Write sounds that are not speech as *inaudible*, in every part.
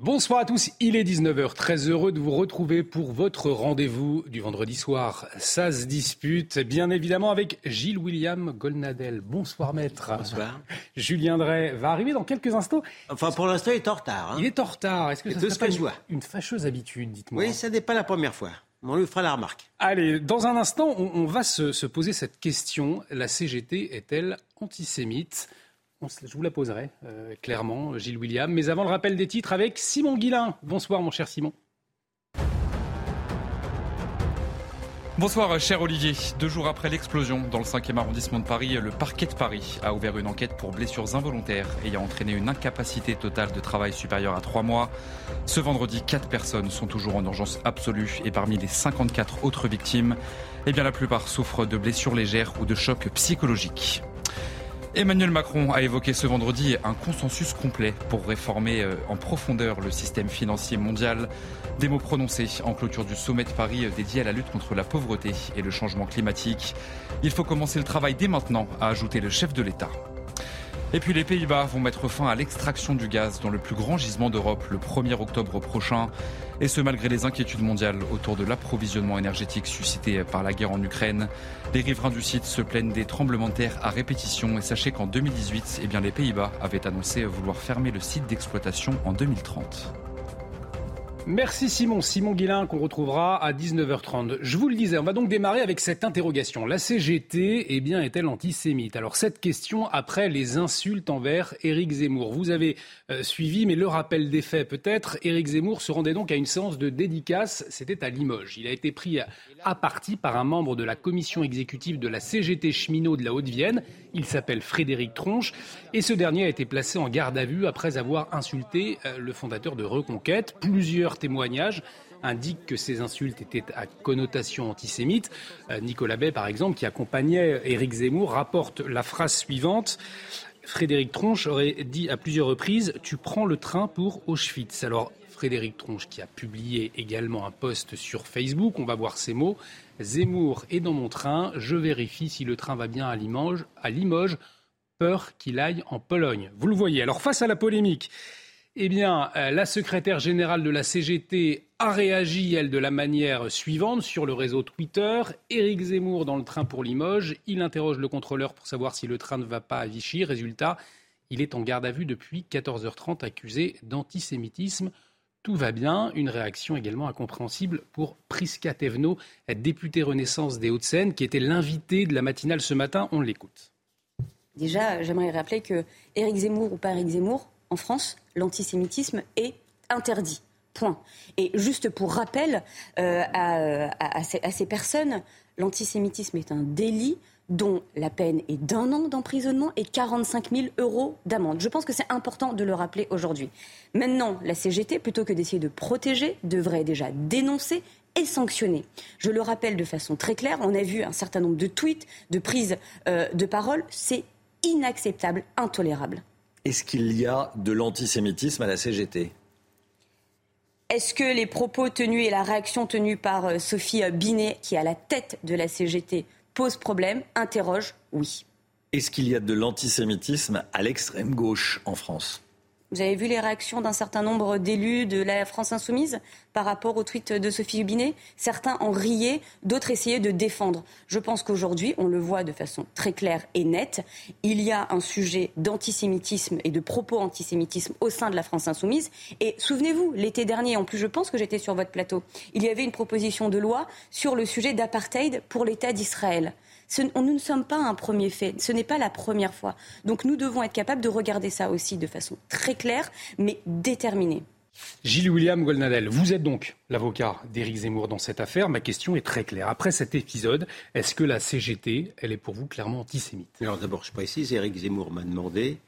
Bonsoir à tous, il est 19h, très heureux de vous retrouver pour votre rendez-vous du vendredi soir. Ça se dispute, bien évidemment, avec Gilles William Golnadel. Bonsoir maître. Bonsoir. *laughs* Julien Drey va arriver dans quelques instants. Enfin, pour l'instant, il est en retard. hein. Il est en retard. Est-ce que C'est ce une, une fâcheuse habitude, dites-moi Oui, ça n'est pas la première fois. On lui fera la remarque. Allez, dans un instant, on, on va se, se poser cette question. La CGT est-elle antisémite? Je vous la poserai, euh, clairement, Gilles William. Mais avant le rappel des titres avec Simon Guillain. Bonsoir, mon cher Simon. Bonsoir, cher Olivier. Deux jours après l'explosion dans le 5e arrondissement de Paris, le parquet de Paris a ouvert une enquête pour blessures involontaires ayant entraîné une incapacité totale de travail supérieure à trois mois. Ce vendredi, quatre personnes sont toujours en urgence absolue et parmi les 54 autres victimes, eh la plupart souffrent de blessures légères ou de chocs psychologiques. Emmanuel Macron a évoqué ce vendredi un consensus complet pour réformer euh, en profondeur le système financier mondial. Des mots prononcés en clôture du sommet de Paris euh, dédié à la lutte contre la pauvreté et le changement climatique. Il faut commencer le travail dès maintenant, a ajouté le chef de l'État. Et puis les Pays-Bas vont mettre fin à l'extraction du gaz dans le plus grand gisement d'Europe le 1er octobre prochain. Et ce malgré les inquiétudes mondiales autour de l'approvisionnement énergétique suscité par la guerre en Ukraine. Les riverains du site se plaignent des tremblements de terre à répétition et sachez qu'en 2018, eh bien, les Pays-Bas avaient annoncé vouloir fermer le site d'exploitation en 2030. Merci Simon, Simon Guillain qu'on retrouvera à 19h30. Je vous le disais, on va donc démarrer avec cette interrogation. La CGT, eh bien, est-elle antisémite? Alors cette question après les insultes envers Éric Zemmour. Vous avez euh, suivi, mais le rappel des faits peut-être. Éric Zemmour se rendait donc à une séance de dédicace, c'était à Limoges. Il a été pris à, partie par un membre de la commission exécutive de la CGT cheminot de la Haute-Vienne. Il s'appelle Frédéric Tronche et ce dernier a été placé en garde à vue après avoir insulté euh, le fondateur de Reconquête. Plusieurs témoignages indiquent que ces insultes étaient à connotation antisémite. Euh, Nicolas Bay, par exemple, qui accompagnait Éric Zemmour, rapporte la phrase suivante. Frédéric Tronche aurait dit à plusieurs reprises Tu prends le train pour Auschwitz. Alors, Frédéric Tronche, qui a publié également un post sur Facebook, on va voir ces mots. Zemmour est dans mon train, je vérifie si le train va bien. À Limoges, peur qu'il aille en Pologne. Vous le voyez. Alors, face à la polémique, eh bien, euh, la secrétaire générale de la CGT a réagi, elle, de la manière suivante sur le réseau Twitter. Éric Zemmour dans le train pour Limoges. Il interroge le contrôleur pour savoir si le train ne va pas à Vichy. Résultat, il est en garde à vue depuis 14h30, accusé d'antisémitisme. Tout va bien. Une réaction également incompréhensible pour Priska Thévenot, députée Renaissance des Hauts-de-Seine, qui était l'invité de la matinale ce matin. On l'écoute. Déjà, j'aimerais rappeler que Éric Zemmour ou pas Éric Zemmour, en France, l'antisémitisme est interdit. Point. Et juste pour rappel euh, à, ces personnes, l'antisémitisme est un délit dont la peine est d'un an d'emprisonnement et 45 000 euros d'amende. Je pense que c'est important de le rappeler aujourd'hui. Maintenant, la CGT, plutôt que d'essayer de protéger, devrait déjà dénoncer et sanctionner. Je le rappelle de façon très claire, on a vu un certain nombre de tweets, de prises euh, de parole, c'est inacceptable, intolérable. Est-ce qu'il y a de l'antisémitisme à la CGT Est-ce que les propos tenus et la réaction tenue par euh, Sophie Binet, qui est à la tête de la CGT, posent problème? Interroge, oui. Est-ce qu'il y a de l'antisémitisme à l'extrême gauche en France? Vous avez vu les réactions d'un certain nombre d'élus de la France insoumise par rapport au tweet de Sophie Binet Certains en riaient, d'autres essayaient de défendre. Je pense qu'aujourd'hui, on le voit de façon très claire et nette, il y a un sujet d'antisémitisme et de propos antisémitisme au sein de la France insoumise. Et souvenez-vous, l'été dernier, en plus je pense que j'étais sur votre plateau, il y avait une proposition de loi sur le sujet d'apartheid pour l'État d'Israël. Ce- on- nous ne sommes pas un premier fait, ce n'est pas la première fois. Donc nous devons être capables de regarder ça aussi de façon très claire, mais déterminée. Gilles William Golnadel, vous êtes donc l'avocat d'Éric Zemmour dans cette affaire. Ma question est très claire. Après cet épisode, est-ce que la CGT, elle est pour vous clairement antisémite? Alors d'abord, je précise, Éric Zemmour m'a demandé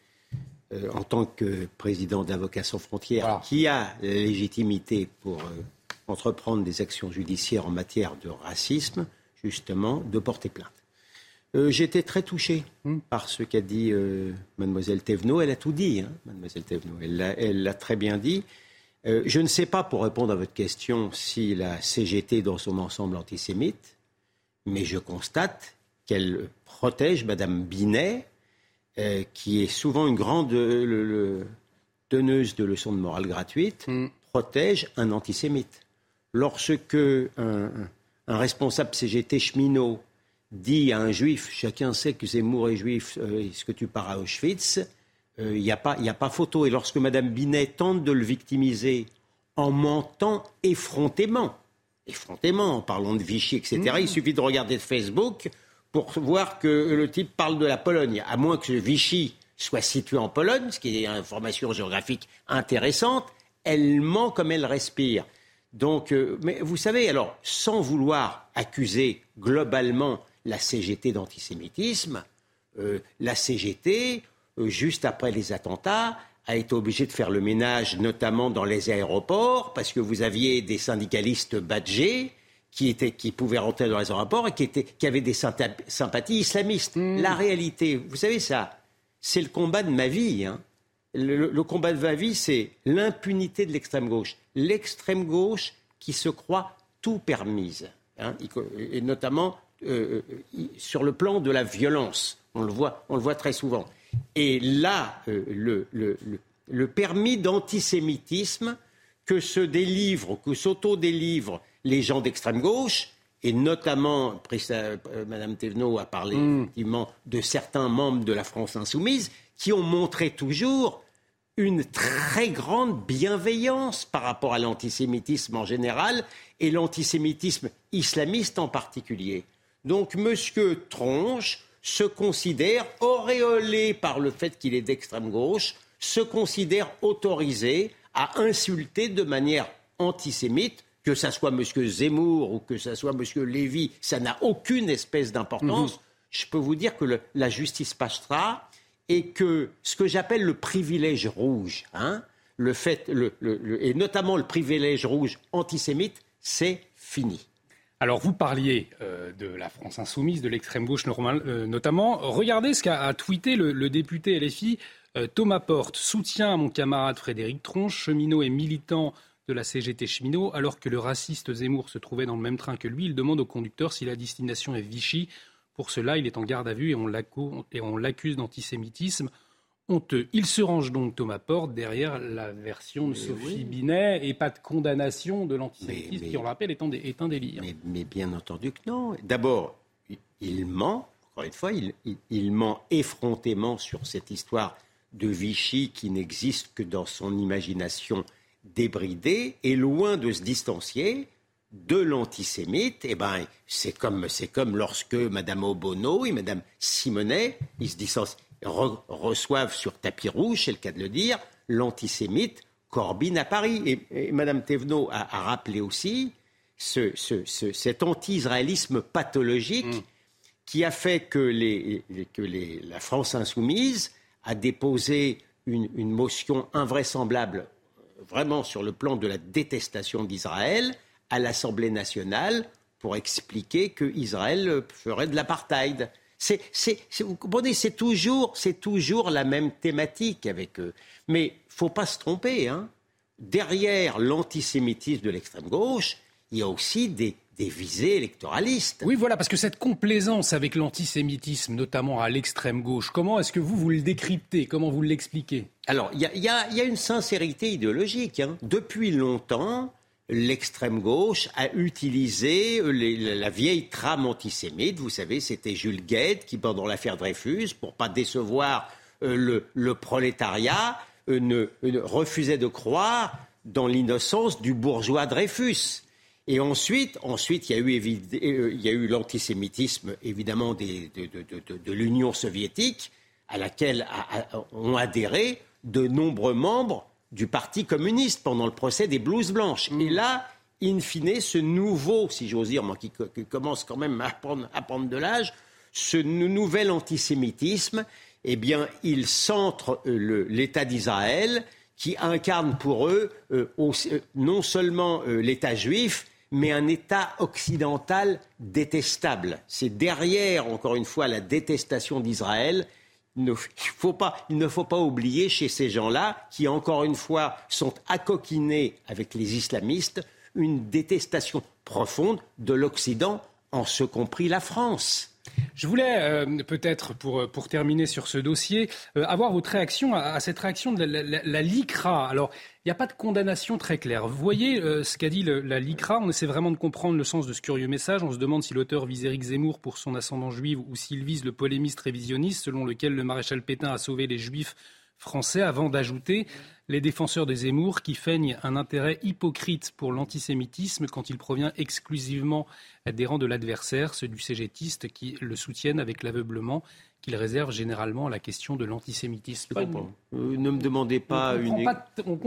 euh, en tant que président d'Avocats sans frontières, qui a la légitimité pour euh, entreprendre des actions judiciaires en matière de racisme, justement, de porter plainte. Euh, J'étais très touché hmm. par ce qu'a dit euh, mademoiselle Thévenot. Elle a tout dit, hein, mademoiselle Thévenot. Elle l'a très bien dit. Euh, je ne sais pas, pour répondre à votre question, si la CGT dans son ensemble antisémite, mais je constate qu'elle protège Madame Binet, euh, qui est souvent une grande le, donneuse de leçons de morale gratuite, hmm. protège un antisémite. Lorsque un, un responsable CGT cheminot dit à un juif, chacun sait que Zemmour est juif, euh, est-ce que tu pars à Auschwitz? Il euh, n'y a, pas, a pas photo. Et lorsque Mme Binet tente de le victimiser en mentant effrontément, effrontément, en parlant de Vichy, etc., mmh. il suffit de regarder Facebook pour voir que le type parle de la Pologne. À moins que Vichy soit situé en Pologne, ce qui est une information géographique intéressante, elle ment comme elle respire. Donc, euh, mais vous savez, alors, sans vouloir accuser globalement la CGT d'antisémitisme, euh, la CGT, euh, juste après les attentats, a été obligée de faire le ménage, notamment dans les aéroports, parce que vous aviez des syndicalistes badgés qui, qui pouvaient rentrer dans les aéroports et qui, étaient, qui avaient des sympathies islamistes. Mmh. La réalité, vous savez ça, c'est le combat de ma vie. Hein. Le, le, combat de ma vie, c'est l'impunité de l'extrême gauche. L'extrême gauche qui se croit tout permise, hein, et notamment euh, euh, sur le plan de la violence. On le voit, on le voit très souvent. Et là, euh, le, le, le, permis d'antisémitisme que se délivrent, que s'auto-délivrent les gens d'extrême gauche, et notamment, Mme Thévenot a parlé mm. effectivement de certains membres de la France insoumise, qui ont montré toujours une très grande bienveillance par rapport à l'antisémitisme en général et l'antisémitisme islamiste en particulier. Donc M. Tronche se considère, auréolé par le fait qu'il est d'extrême gauche, se considère autorisé à insulter de manière antisémite, que ce soit M. Zemmour ou que ce soit M. Lévy, ça n'a aucune espèce d'importance. Mhm. Je peux vous dire que la justice passera et que ce que j'appelle le privilège rouge, hein, le fait, et notamment le privilège rouge antisémite, c'est fini. Alors vous parliez euh, de la France insoumise, de l'extrême gauche euh, notamment. Regardez ce qu'a tweeté le, député LFI euh, Thomas Porte. Soutien à mon camarade Frédéric Tronche, cheminot et militant de la CGT cheminot, alors que le raciste Zemmour se trouvait dans le même train que lui. Il demande au conducteur si la destination est Vichy. Pour cela, il est en garde à vue et on l'accuse d'antisémitisme honteux. Il se range donc, Thomas Porte, derrière la version de Sophie Binet et pas de condamnation de l'antisémitisme qui, on le rappelle, est un, est un délire. Mais, bien entendu que non. D'abord, il ment, encore une fois, il, ment effrontément sur cette histoire de Vichy qui n'existe que dans son imagination débridée et loin de se distancier de l'antisémite, eh ben, c'est comme, c'est comme lorsque Mme Obono et Mme Simonet, ils se distancient reçoivent sur tapis rouge, c'est le cas de le dire, l'antisémite Corbyn à Paris. Et, Mme Thévenot a, rappelé aussi cet anti-israélisme pathologique mm. qui a fait que, la France insoumise a déposé une, une, motion invraisemblable, vraiment sur le plan de la détestation d'Israël, à l'Assemblée nationale pour expliquer qu'Israël ferait de l'apartheid. C'est, vous comprenez, c'est toujours, c'est toujours la même thématique avec eux. Mais il faut pas se tromper. Hein. Derrière l'antisémitisme de l'extrême gauche, il y a aussi des, visées électoralistes. Oui, voilà, parce que cette complaisance avec l'antisémitisme, notamment à l'extrême gauche, comment est-ce que vous, vous le décryptez? Comment vous l'expliquez? Alors, il y, a, une sincérité idéologique. Hein. Depuis longtemps, l'extrême gauche a utilisé la vieille trame antisémite. Vous savez, c'était Jules Guette qui, pendant l'affaire Dreyfus, pour pas décevoir euh, le, prolétariat, euh, ne, refusait de croire dans l'innocence du bourgeois Dreyfus. Et ensuite, ensuite il y a euh, eu l'antisémitisme, évidemment, de, l'Union soviétique, à laquelle ont adhéré de nombreux membres du Parti communiste pendant le procès des blouses blanches. Et mm. là, in fine, ce nouveau, si j'ose dire, moi qui, commence quand même à prendre, à prendre de l'âge, ce nouvel antisémitisme eh bien, ils centrent l'État d'Israël qui incarne pour eux non seulement l'État juif, mais un État occidental détestable. C'est derrière, encore une fois, la détestation d'Israël. Il ne, faut pas, oublier chez ces gens-là, qui encore une fois sont accoquinés avec les islamistes, une détestation profonde de l'Occident, en ce compris la France. Je voulais euh, peut-être, pour, pour terminer sur ce dossier, euh, avoir votre réaction à, cette réaction de la, LICRA. Alors, il n'y a pas de condamnation très claire. Vous voyez euh, ce qu'a dit la LICRA. On essaie vraiment de comprendre le sens de ce curieux message. On se demande si l'auteur vise Éric Zemmour pour son ascendant juif ou s'il vise le polémiste révisionniste selon lequel le maréchal Pétain a sauvé les juifs français avant d'ajouter les défenseurs des Zemmour qui feignent un intérêt hypocrite pour l'antisémitisme quand il provient exclusivement des rangs de l'adversaire, ceux du cégétiste qui le soutiennent avec l'aveuglement qu'il réserve généralement à la question de l'antisémitisme. Euh, ne me demandez pas une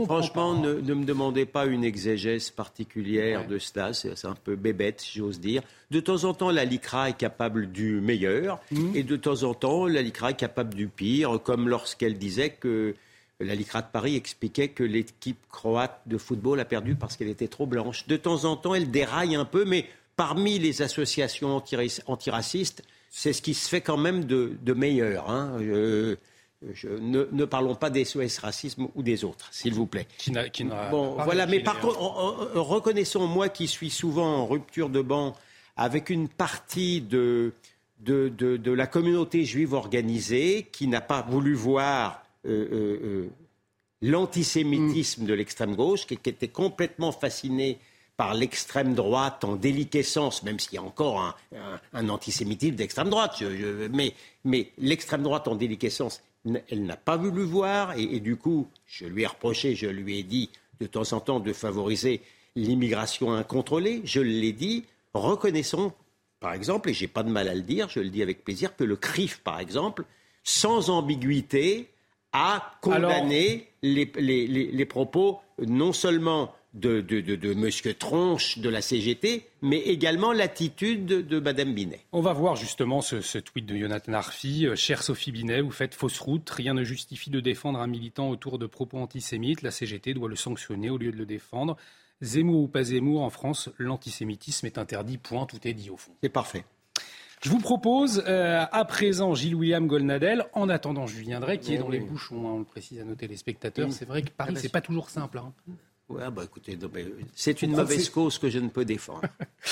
franchement Ne, me demandez pas une exégèse particulière de cela. C'est un peu bébête, j'ose dire. De temps en temps, la LICRA est capable du meilleur, mmh. et de temps en temps, la LICRA est capable du pire, comme lorsqu'elle disait que la LICRA de Paris expliquait que l'équipe croate de football a perdu parce qu'elle était trop blanche. De temps en temps, elle déraille un peu, mais parmi les associations antiracistes, c'est ce qui se fait quand même de, meilleur. Hein. ne, parlons pas des SOS racisme ou des autres, s'il vous plaît. bon, voilà. Mais par contre, reconnaissons moi qui suis souvent en rupture de banc avec une partie de, de la communauté juive organisée qui n'a pas voulu voir euh, euh, euh, l'antisémitisme de l'extrême gauche, qui, était complètement fasciné par l'extrême droite en déliquescence, même s'il y a encore un, antisémitisme d'extrême droite. mais, l'extrême droite en déliquescence, elle n'a pas voulu voir, et, du coup, je lui ai reproché, je lui ai dit de temps en temps de favoriser l'immigration incontrôlée. Je l'ai dit, reconnaissons, par exemple, et j'ai pas de mal à le dire, je le dis avec plaisir, que le CRIF, par exemple, sans ambiguïté, a condamné les, propos non seulement de, de, de, M. Tronche de la CGT, mais également l'attitude de Mme Binet. On va voir justement ce, tweet de Jonathan Arfi. Euh, chère Sophie Binet, vous faites fausse route. Rien ne justifie de défendre un militant autour de propos antisémites. La CGT doit le sanctionner au lieu de le défendre. Zemmour ou pas Zemmour, en France, l'antisémitisme est interdit. Point, tout est dit au fond. C'est parfait. Je vous propose euh, à présent Gilles-William Golnadel. En attendant je viendrai, qui est dans les bouchons, hein, on le précise à nos téléspectateurs. C'est vrai que Paris, c'est pas toujours simple. Hein. Ouais, bah écoutez, c'est une mauvaise cause que je ne peux défendre.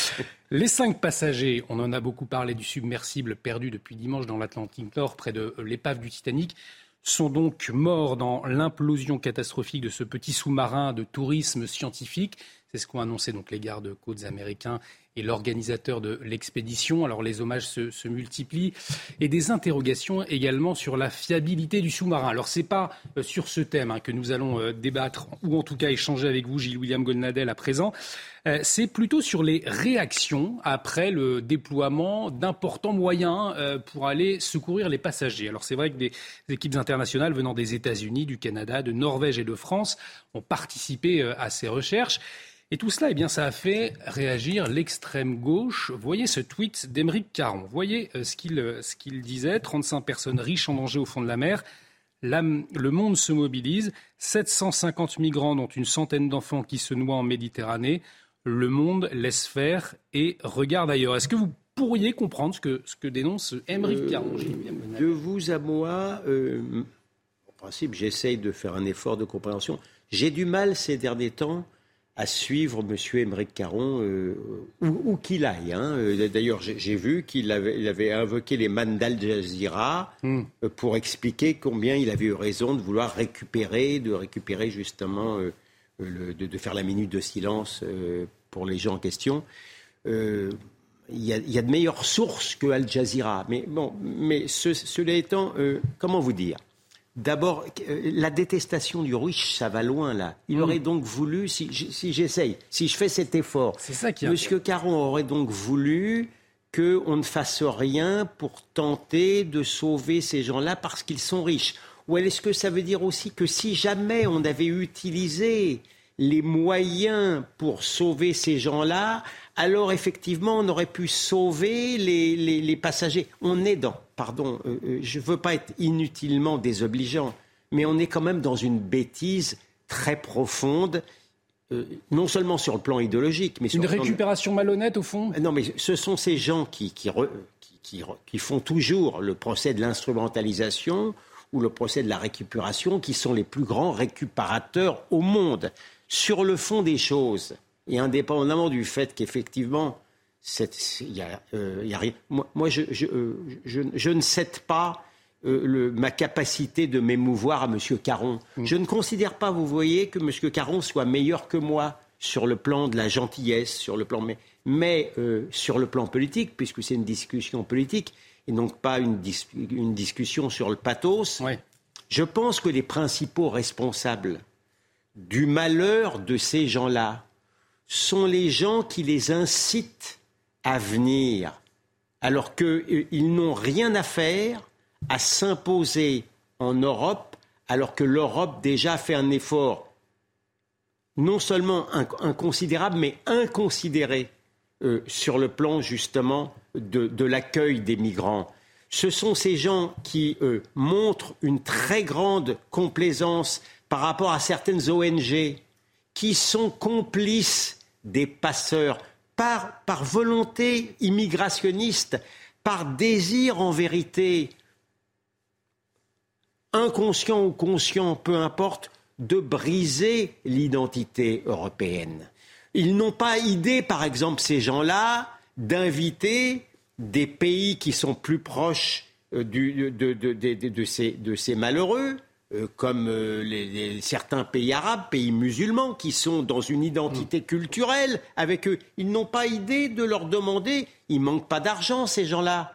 *laughs* les cinq passagers, on en a beaucoup parlé du submersible perdu depuis dimanche dans l'Atlantique Nord, près de l'épave du Titanic, sont donc morts dans l'implosion catastrophique de ce petit sous-marin de tourisme scientifique. C'est ce qu'ont annoncé donc les gardes-côtes américains et l'organisateur de l'expédition. Alors les hommages se, multiplient et des interrogations également sur la fiabilité du sous-marin. Alors c'est pas euh, sur ce thème hein, que nous allons euh, débattre ou en tout cas échanger avec vous, Gilles William Golnadel, à présent. Euh, c'est plutôt sur les réactions après le déploiement d'importants moyens pour aller secourir les passagers. Alors c'est vrai que des équipes internationales venant des États-Unis, du Canada, de Norvège et de France ont participé à ces recherches. Et tout cela, eh bien, ça a fait réagir l'extrême gauche. Voyez ce tweet d'Émeric Caron. Voyez euh, euh, ce qu'il disait. 35 personnes riches en danger au fond de la mer. le monde se mobilise. 750 migrants, dont une centaine d'enfants qui se noient en Méditerranée. Le monde laisse faire et regarde ailleurs. Est-ce que vous pourriez comprendre ce que, ce que dénonce Émeric Caron De vous à moi, euh, en principe, j'essaye de faire un effort de compréhension. J'ai du mal ces derniers temps à suivre M. Émeric Caron euh, où, qu'il aille. Hein. Euh, d'ailleurs, j'ai vu qu'il avait, avait, invoqué les man d'Al Jazeera hmm. euh, pour expliquer combien il avait eu raison de vouloir récupérer, de récupérer justement, de, faire la minute de silence pour les gens en question. Il y, a, de meilleures sources que Al Jazeera. Mais bon, mais cela étant, comment vous dire? D'abord, euh, la détestation du riche, ça va loin là. Il mm. aurait donc voulu, si, j'essaye, si je fais cet effort, ça qui Monsieur Caron aurait donc voulu qu'on ne fasse rien pour tenter de sauver ces gens-là parce qu'ils sont riches. Ou est-ce que ça veut dire aussi que si jamais on avait utilisé les moyens pour sauver ces gens-là, alors effectivement on aurait pu sauver les, les passagers On est dans pardon, je ne veux pas être inutilement désobligeant, mais on est quand même dans une bêtise très profonde non seulement sur le plan idéologique, mais sur une récupération malhonnête au fond? Non, mais ce sont ces gens qui, qui, qui, font toujours le procès de l'instrumentalisation ou le procès de la récupération, qui sont les plus grands récupérateurs au monde. Sur le fond des choses, et indépendamment du fait qu'effectivement, il y a, euh, a rien. Moi, je, je, euh, je, je, ne cède pas euh, le, ma capacité de m'émouvoir à M. Caron. Mm. Je ne considère pas, vous voyez, que M. Caron soit meilleur que moi sur le plan de la gentillesse, sur le plan mais euh, sur le plan politique, puisque c'est une discussion politique et donc pas une, une discussion sur le pathos, je pense que les principaux responsables du malheur de ces gens-là sont les gens qui les incitent à venir, alors qu'ils n'ont rien à faire à s'imposer en Europe, alors que l'Europe déjà fait un effort non seulement inconsidérable, mais inconsidéré euh, sur le plan justement de, l'accueil des migrants. Ce sont ces gens qui euh, montrent une très grande complaisance par rapport à certaines ONG qui sont complices des passeurs par, volonté immigrationniste, par désir en vérité, inconscient ou conscient, peu importe, de briser l'identité européenne. Ils n'ont pas idée, par exemple, ces gens-là, d'inviter des pays qui sont plus proches euh, de, ces, malheureux, euh, comme euh, certains pays arabes, pays musulmans, qui sont dans une identité mm. culturelle avec eux. Ils n'ont pas idée de leur demander, il manque pas d'argent, ces gens-là,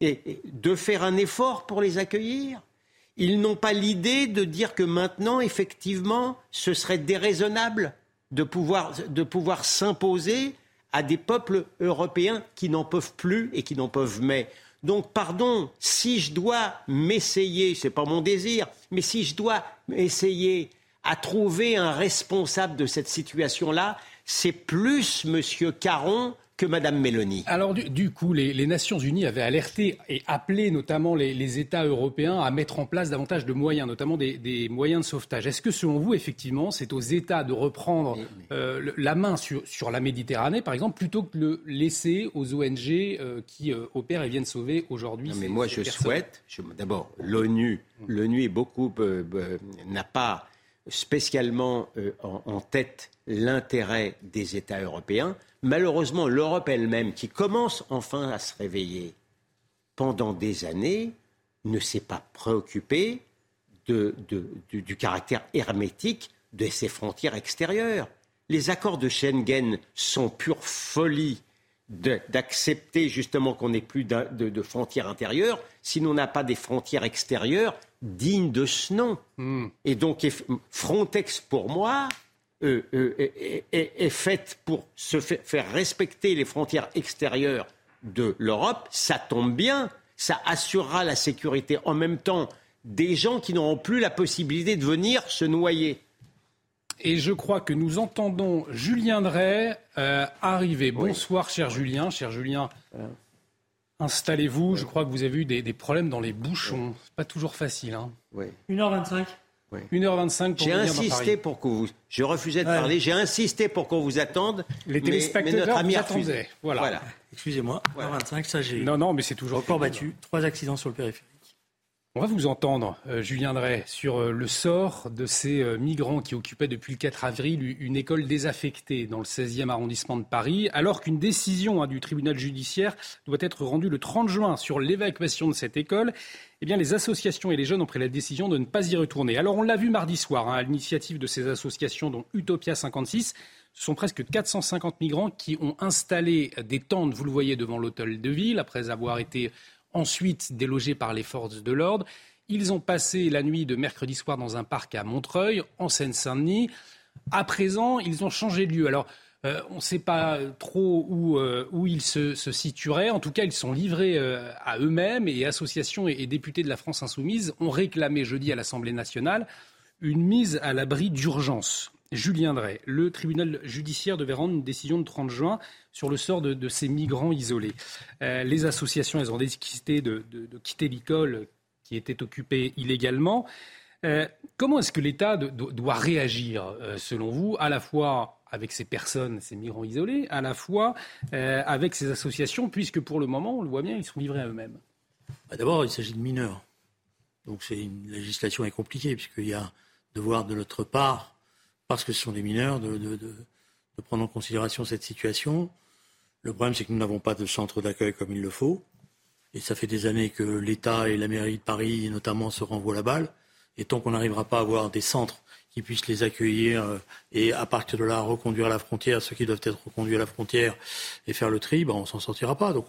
et, de faire un effort pour les accueillir. Ils n'ont pas l'idée de dire que maintenant, effectivement, ce serait déraisonnable de pouvoir, de pouvoir s'imposer à des peuples européens qui n'en peuvent plus et qui n'en peuvent mais. Donc, pardon, si je dois m'essayer, ce n'est pas mon désir, mais si je dois essayer à trouver un responsable de cette situation-là, c'est plus M. Caron que Mme Mélanie. Alors du, coup, les, Nations Unies avaient alerté et appelé notamment les, États européens à mettre en place davantage de moyens, notamment des, moyens de sauvetage. Est-ce que selon vous, effectivement, c'est aux États de reprendre euh, la main sur, sur, la Méditerranée, par exemple, plutôt que de le laisser aux ONG euh, qui euh, opèrent et viennent sauver aujourd'hui Mais moi, je souhaite, d'abord, l'ONU, l'ONU est beaucoup n'a pas spécialement en tête l'intérêt des États européens. Malheureusement, l'Europe elle-même, qui commence enfin à se réveiller pendant des années, ne s'est pas préoccupée du, caractère hermétique de ses frontières extérieures. Les accords de Schengen sont pure folie d'accepter justement qu'on n'ait plus de, frontières intérieures si l'on n'a pas des frontières extérieures dignes de ce nom. Hmm. Et donc Frontex, pour moi, euh, euh, est, faite pour se faire respecter les frontières extérieures de l'Europe, ça tombe bien, ça assurera la sécurité en même temps des gens qui n'auront plus la possibilité de venir se noyer. Et je crois que nous entendons Julien Drey euh, arriver. Bonsoir, cher Julien. Cher Julien, installez-vous. Je crois que vous avez eu des, problèmes dans les bouchons. C'est pas toujours facile. Hein. 1h25. 1h25 pour J'ai insisté pour que vous. Je refusais de parler. J'ai insisté pour qu'on vous attende. Les téléspectateurs notre ami vous Voilà. Excusez-moi. 1h25, ça j'ai. Non, non, mais c'est toujours. Record battu. Trois accidents sur le périphérique. On va vous entendre, euh, Julien Drey, sur euh, le sort de ces euh, migrants qui occupaient depuis le 4 avril une école désaffectée dans le 16e arrondissement de Paris, alors qu'une décision hein, du tribunal judiciaire doit être rendue le 30 juin sur l'évacuation de cette école. Eh les associations et les jeunes ont pris la décision de ne pas y retourner. Alors, on l'a vu mardi soir, hein, à l'initiative de ces associations, dont Utopia 56, ce sont presque 450 migrants qui ont installé des tentes, vous le voyez, devant l'hôtel de ville, après avoir été ensuite délogés par les forces de l'ordre. Ils ont passé la nuit de mercredi soir dans un parc à Montreuil, en Seine-Saint-Denis. À présent, ils ont changé de lieu. Alors, euh, on ne sait pas trop où, euh, ils se, situeraient. En tout cas, ils sont livrés euh, à eux-mêmes et associations et, députés de la France insoumise ont réclamé jeudi à l'Assemblée nationale une mise à l'abri d'urgence. Julien Drey, le tribunal judiciaire devait rendre une décision de 30 juin sur le sort de, ces migrants isolés. Euh, les associations, elles ont décidé de, quitter l'école qui était occupée illégalement. Euh, comment est-ce que l'État doit réagir, selon vous, à la fois avec ces personnes, ces migrants isolés, à la fois avec ces associations, puisque pour le moment, on le voit bien, ils sont livrés à eux-mêmes? Bah, D'abord, il s'agit de mineurs. Donc une législation est compliquée, puisqu'il y a devoir de notre part, parce que ce sont des mineurs, de, prendre en considération cette situation. Le problème, c'est que nous n'avons pas de centre d'accueil comme il le faut. Et ça fait des années que l'État et la mairie de Paris, notamment, se renvoient la balle. Et tant qu'on n'arrivera pas à avoir des centres qui puissent les accueillir euh, et à partir de là reconduire à la frontière ceux qui doivent être reconduits à la frontière et faire le tri, ben on s'en sortira pas. Donc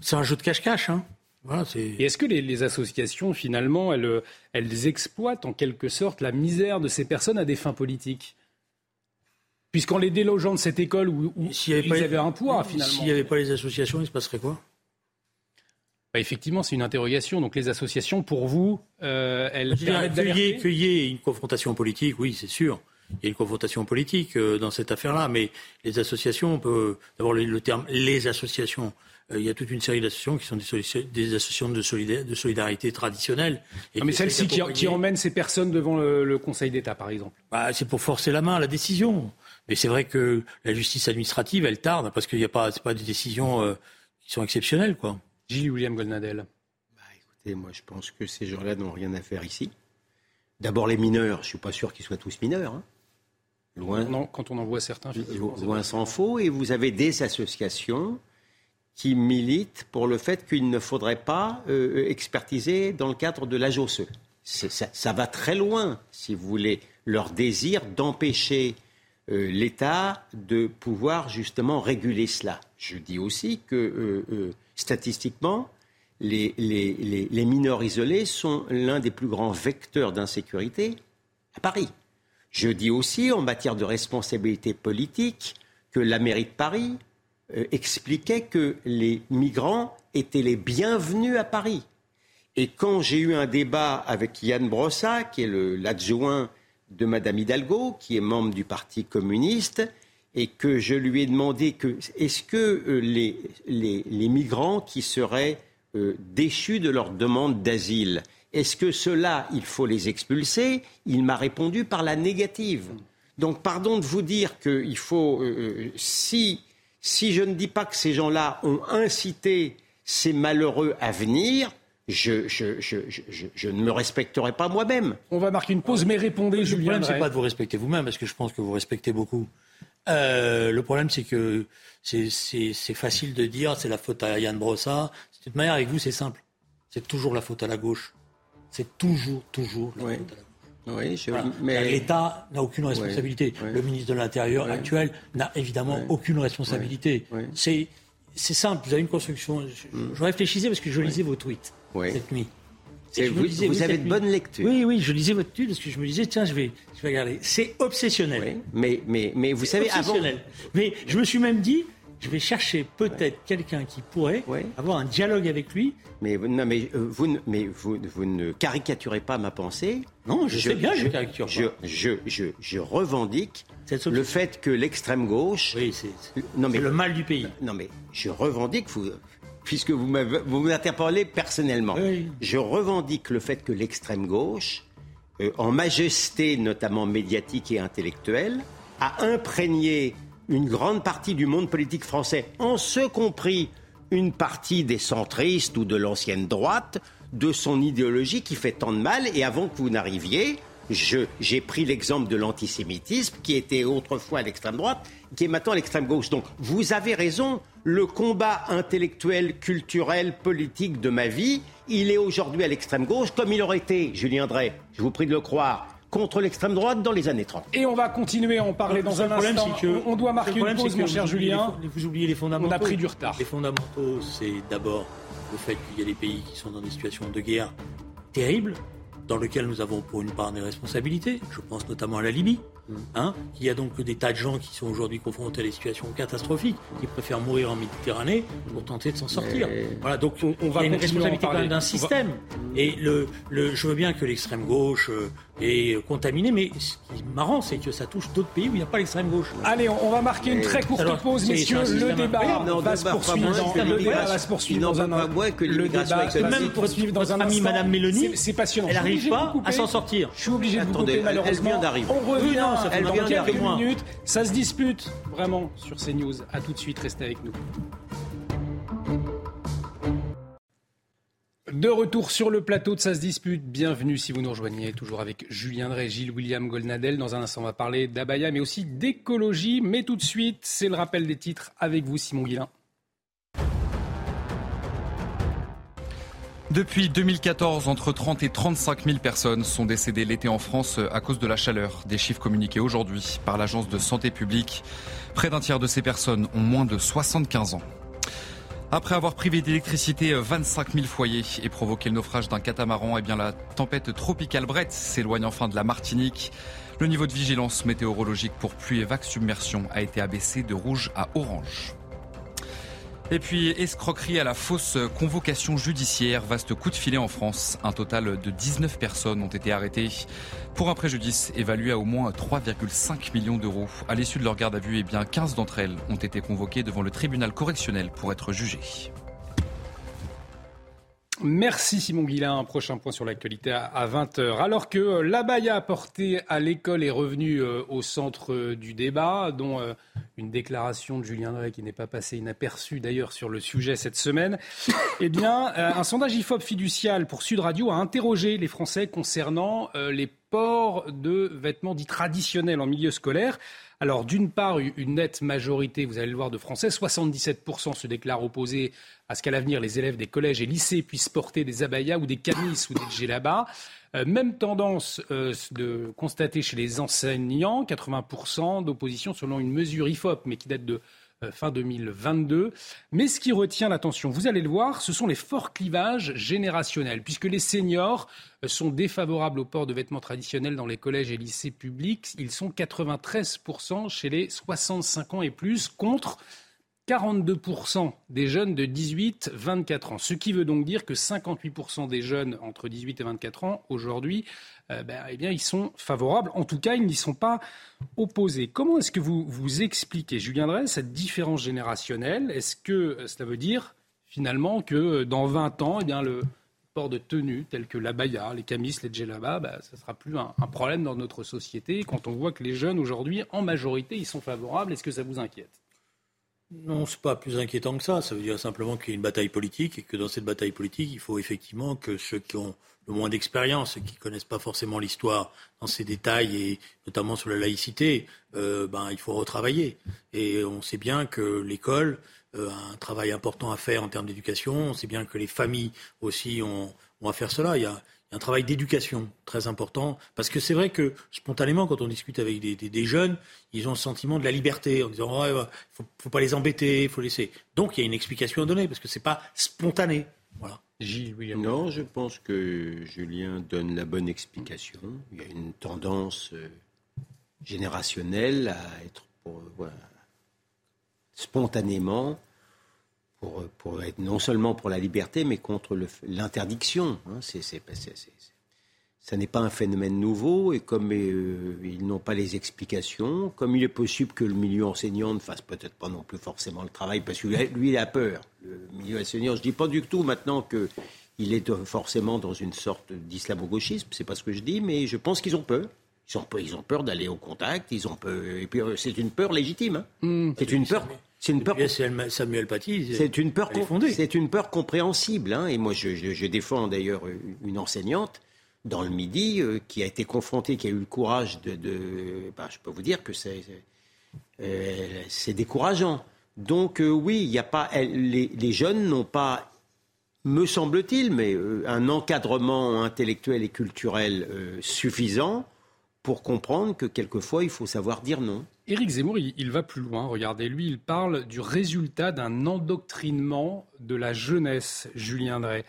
c'est un jeu de cache-cache. Hein et est-ce que les, associations, finalement, elles, elles exploitent en quelque sorte la misère de ces personnes à des fins politiques? Puisqu'en les délogeant de cette école où, où y avait ils avaient un poids, finalement. S'il n'y avait pas les associations, il se passerait quoi? Bah, Effectivement, c'est une interrogation. Donc les associations, pour vous, euh, elles permettent Qu'il y ait une confrontation politique, oui, c'est sûr. Il y a une confrontation politique euh, dans cette affaire-là, mais les associations, on peut d'abord le terme les associations il y a toute une série d'associations qui sont des, associations de, solidarité traditionnelles. Ah, mais celles-ci qui, emmènent ces personnes devant le, Conseil d'État, par exemple bah, C'est pour forcer la main à la décision. Mais c'est vrai que la justice administrative, elle tarde, parce qu'il n'y a pas, pas des décisions euh, qui sont exceptionnelles. Quoi. Gilles William Goldnadel. Bah, écoutez, moi je pense que ces gens-là n'ont rien à faire ici. D'abord les mineurs, je ne suis pas sûr qu'ils soient tous mineurs. Hein. Loin, non, quand on en voit certains. Loin s'en faut. Et vous avez des associations qui militent pour le fait qu'il ne faudrait pas euh, expertiser dans le cadre de la Ça, ça, va très loin, si vous voulez, leur désir d'empêcher euh, l'État de pouvoir justement réguler cela. Je dis aussi que euh, statistiquement, les, mineurs isolés sont l'un des plus grands vecteurs d'insécurité à Paris. Je dis aussi, en matière de responsabilité politique, que la mairie de Paris expliquait que les migrants étaient les bienvenus à Paris. Et quand j'ai eu un débat avec Yann Brossa, qui est l'adjoint de Madame Hidalgo, qui est membre du Parti communiste, et que je lui ai demandé que est-ce que euh, les, les, migrants qui seraient euh, déchus de leur demande d'asile, est-ce que ceux-là, il faut les expulser? Il m'a répondu par la négative. Donc, pardon de vous dire qu'il faut, si si je ne dis pas que ces gens-là ont incité ces malheureux à venir, je, ne me respecterai pas moi-même. On va marquer une pause, mais répondez, Julien. Le problème, c'est pas de vous respecter vous-même, parce que je pense que vous respectez beaucoup. Euh, le problème, c'est que c'est facile de dire c'est la faute à Yann Brossa. De toute manière, avec vous, c'est simple. C'est toujours la faute à la gauche. C'est toujours, toujours la faute à la gauche. Oui, mais... L'État n'a aucune responsabilité. Le ministre de l'Intérieur actuel n'a évidemment aucune responsabilité. C'est, c'est simple, vous avez une construction. Je, mm. réfléchissais parce que je lisais vos tweets cette nuit. vous, avez de bonnes lectures. Oui, oui, je lisais votre tweet parce que je me disais, tiens, je vais, je vais regarder. C'est obsessionnel. Mais, mais, mais vous savez, obsessionnel. Mais je me suis même dit, je vais chercher peut-être quelqu'un qui pourrait avoir un dialogue avec lui. Mais, non, mais, euh, vous, mais vous, vous, ne caricaturez pas ma pensée. Non, je, sais bien, je, caricature je, je, je, revendique le fait que l'extrême gauche. Oui, c'est le mal du pays. Non, mais je revendique, vous, puisque vous m'interpellez personnellement, je revendique le fait que l'extrême gauche, euh, en majesté notamment médiatique et intellectuelle, a imprégné une grande partie du monde politique français, en ce compris une partie des centristes ou de l'ancienne droite, de son idéologie qui fait tant de mal. Et avant que vous n'arriviez, j'ai pris l'exemple de l'antisémitisme, qui était autrefois à l'extrême droite, qui est maintenant à l'extrême gauche. Donc, vous avez raison, le combat intellectuel, culturel, politique de ma vie, il est aujourd'hui à l'extrême gauche, comme il aurait été, Julien Drey, je vous prie de le croire, contre l'extrême droite dans les années 30. Et on va continuer à en parler dans un instant. Que, on doit marquer une pause, mon cher Julien. vous oubliez les fondamentaux. On a pris du retard. Les fondamentaux, c'est d'abord le fait qu'il y a des pays qui sont dans des situations de guerre terribles, dans lesquelles nous avons pour une part des responsabilités. Je pense notamment à la Libye. Hein, il y a donc des tas de gens qui sont aujourd'hui confrontés à des situations catastrophiques, qui préfèrent mourir en Méditerranée pour tenter de s'en sortir. Voilà, donc on, va il y a une responsabilité quand même d'un système. Et le, le, je veux bien que l'extrême gauche euh, est contaminée, mais ce qui est marrant, c'est que ça touche d'autres pays où il n'y a pas l'extrême gauche. Allez, on, va marquer une très courte pause, messieurs. Le débat va se poursuivre dans le débat va se poursuivre dans un que le débat même poursuivre dans un ami Madame Mélanie. C'est passionnant. Elle n'arrive pas à s'en sortir. Je suis obligé de vous couper malheureusement. On revient dans quelques minutes. Ça se dispute vraiment sur CNews. À tout de suite, restez avec nous. De retour sur le plateau de Ça se dispute, bienvenue si vous nous rejoignez, toujours avec Julien Drey, Gilles William Golnadel. Dans un instant, on va parler d'Abaya, mais aussi d'écologie. Mais tout de suite, c'est le rappel des titres avec vous, Simon Guillain. Depuis 2014, entre 30 et 35 000 personnes sont décédées l'été en France à cause de la chaleur. Des chiffres communiqués aujourd'hui par l'Agence de santé publique. Près d'un tiers de ces personnes ont moins de 75 ans. Après avoir privé d'électricité 25 000 foyers et provoqué le naufrage d'un catamaran, eh bien la tempête tropicale Brett s'éloigne enfin de la Martinique. Le niveau de vigilance météorologique pour pluie et vagues submersion a été abaissé de rouge à orange. Et puis, escroquerie à la fausse convocation judiciaire, vaste coup de filet en France. Un total de 19 personnes ont été arrêtées pour un préjudice évalué à au moins 3,5 millions d'euros. À l'issue de leur garde à vue, eh bien 15 d'entre elles ont été convoquées devant le tribunal correctionnel pour être jugées. Merci Simon Guillain. Un prochain point sur l'actualité à 20h. Alors que euh, l'abaya apporté à l'école est revenu euh, au centre euh, du débat, dont une déclaration de Julien Drey qui n'est pas passée inaperçue d'ailleurs sur le sujet cette semaine, eh bien, un sondage IFOP fiducial pour Sud Radio a interrogé les Français concernant les ports de vêtements dits traditionnels en milieu scolaire. Alors, d'une part, une nette majorité, vous allez le voir, de Français, 77% se déclarent opposés à ce qu'à l'avenir, les élèves des collèges et lycées puissent porter des abayas ou des camis ou des djellabas. Euh, même tendance euh, de constater chez les enseignants, 80% d'opposition selon une mesure IFOP, mais qui date de fin 2022. Mais ce qui retient l'attention, vous allez le voir, ce sont les forts clivages générationnels, puisque les seniors euh, sont défavorables au port de vêtements traditionnels dans les collèges et lycées publics. Ils sont 93% chez les 65 ans et plus, contre 42% des jeunes de 18-24 ans. Ce qui veut donc dire que 58% des jeunes entre 18 et 24 ans aujourd'hui, euh, ben, eh bien, ils sont favorables. En tout cas, ils n'y sont pas opposés. Comment est-ce que vous vous expliquez, Julien Drey, cette différence générationnelle? Est-ce que euh, cela veut dire finalement que euh, dans 20 ans, eh bien, le port de tenues tels que l'abaya, les camis, les djellabas, ben, ça ne sera plus un, un problème dans notre société? Quand on voit que les jeunes aujourd'hui, en majorité, ils sont favorables, est-ce que ça vous inquiète? Non, c'est pas plus inquiétant que ça. Ça veut dire simplement qu'il y a une bataille politique et que dans cette bataille politique, il faut effectivement que ceux qui ont le moins d'expérience, ceux qui connaissent pas forcément l'histoire dans ses détails et notamment sur la laïcité, euh, ben il faut retravailler. Et on sait bien que l'école euh, a un travail important à faire en termes d'éducation. On sait bien que les familles aussi ont, à faire cela. Un travail d'éducation très important. Parce que c'est vrai que spontanément, quand on discute avec des, jeunes, ils ont le sentiment de la liberté en disant il ne faut, faut, pas les embêter, il faut laisser. Donc il y a une explication à donner parce que c'est pas spontané. Voilà. Non, je pense que Julien donne la bonne explication. Il y a une tendance euh, générationnelle à être spontanément pour, être non seulement pour la liberté, mais contre l'interdiction. Hein. ça n'est pas un phénomène nouveau, et comme euh, ils n'ont pas les explications, comme il est possible que le milieu enseignant ne fasse peut-être pas non plus forcément le travail, parce que lui, il a peur. Le milieu enseignant, je ne dis pas du tout maintenant qu'il est forcément dans une sorte d'islamo-gauchisme, c'est pas ce que je dis, mais je pense qu'ils ont peur. Ils ont peur, peur d'aller au contact, ils ont peur, et puis euh, c'est une peur légitime. Hein. Mmh. c'est une peur. C'est une peur. Samuel Paty. C'est une peur. C'est une peur compréhensible. Hein. Et moi, je, défends d'ailleurs une enseignante dans le Midi euh, qui a été confrontée, qui a eu le courage de. Bah, je peux vous dire que c'est euh, décourageant. Donc euh, oui, il n'y a pas. les, jeunes n'ont pas, me semble-t-il, mais un encadrement intellectuel et culturel suffisant pour comprendre que quelquefois il faut savoir dire non. Éric Zemmour, il, va plus loin. Regardez, lui, il parle du résultat d'un endoctrinement de la jeunesse, Julien Drey.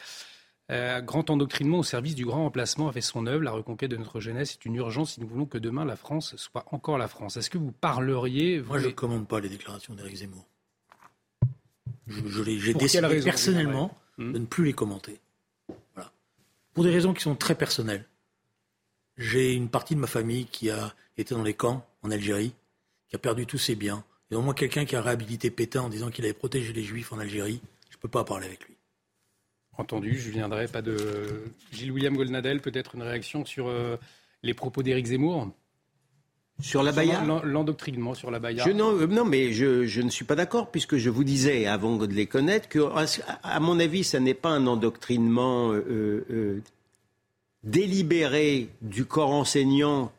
Euh, grand endoctrinement au service du grand emplacement a fait son œuvre. La reconquête de notre jeunesse est une urgence si nous voulons que demain la France soit encore la France. Est-ce que vous parleriez Moi, je ne commande pas les déclarations d'Éric Zemmour. J'ai décidé personnellement hmm. de ne plus les commenter. Voilà. Pour des raisons qui sont très personnelles. J'ai une partie de ma famille qui a été dans les camps en Algérie, qui a perdu tous ses biens. Et au moins quelqu'un qui a réhabilité Pétain en disant qu'il avait protégé les Juifs en Algérie, je ne peux pas parler avec lui. Entendu, je viendrai pas de Gilles William Goldnadel, peut-être une réaction sur euh, les propos d'Éric Zemmour? Sur la Baïa? L'endoctrinement sur la Baïa. non, euh, non, mais je, ne suis pas d'accord, puisque je vous disais, avant de les connaître, que, à mon avis, ça n'est pas un endoctrinement euh, délibéré du corps enseignant